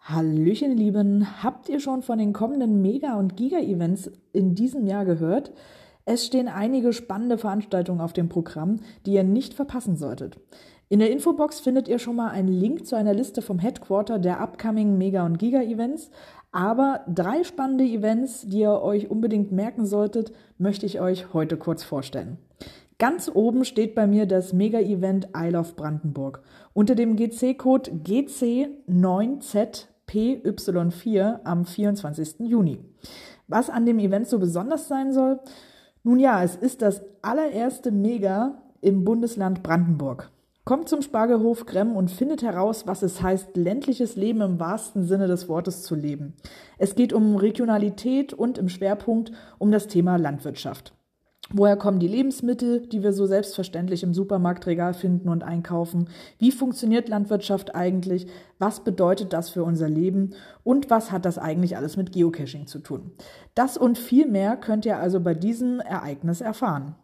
Hallöchen, Lieben. Habt ihr schon von den kommenden Mega- und Giga-Events in diesem Jahr gehört? Es stehen einige spannende Veranstaltungen auf dem Programm, die ihr nicht verpassen solltet. In der Infobox findet ihr schon mal einen Link zu einer Liste vom Headquarter der upcoming Mega- und Giga-Events. Aber drei spannende Events, die ihr euch unbedingt merken solltet, möchte ich euch heute kurz vorstellen. Ganz oben steht bei mir das Mega-Event Isle of Brandenburg unter dem GC-Code GC9Z PY4 am 24. Juni. Was an dem Event so besonders sein soll? Nun ja, es ist das allererste Mega im Bundesland Brandenburg. Kommt zum Spargelhof Gremm und findet heraus, was es heißt, ländliches Leben im wahrsten Sinne des Wortes zu leben. Es geht um Regionalität und im Schwerpunkt um das Thema Landwirtschaft. Woher kommen die Lebensmittel, die wir so selbstverständlich im Supermarktregal finden und einkaufen? Wie funktioniert Landwirtschaft eigentlich? Was bedeutet das für unser Leben? Und was hat das eigentlich alles mit Geocaching zu tun? Das und viel mehr könnt ihr also bei diesem Ereignis erfahren.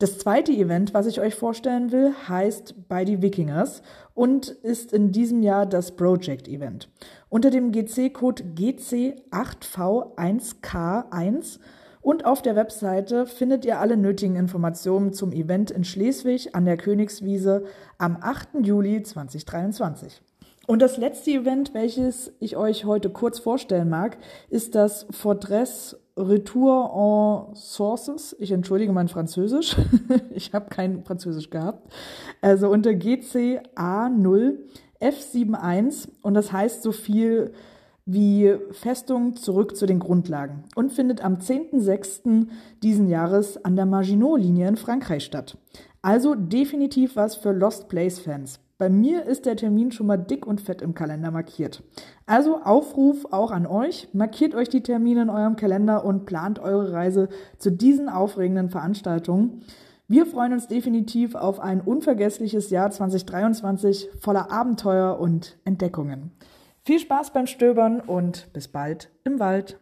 Das zweite Event, was ich euch vorstellen will, heißt By the Wikingers und ist in diesem Jahr das Project Event. Unter dem GC-Code GC8V1K1 und auf der Webseite findet ihr alle nötigen Informationen zum Event in Schleswig an der Königswiese am 8. Juli 2023. Und das letzte Event, welches ich euch heute kurz vorstellen mag, ist das Fortress Retour en Sources. Ich entschuldige mein Französisch. ich habe kein Französisch gehabt. Also unter GCA0 F71 und das heißt so viel wie Festung zurück zu den Grundlagen und findet am 10.06. diesen Jahres an der Maginot-Linie in Frankreich statt. Also definitiv was für Lost Place-Fans. Bei mir ist der Termin schon mal dick und fett im Kalender markiert. Also Aufruf auch an euch, markiert euch die Termine in eurem Kalender und plant eure Reise zu diesen aufregenden Veranstaltungen. Wir freuen uns definitiv auf ein unvergessliches Jahr 2023 voller Abenteuer und Entdeckungen. Viel Spaß beim Stöbern und bis bald im Wald.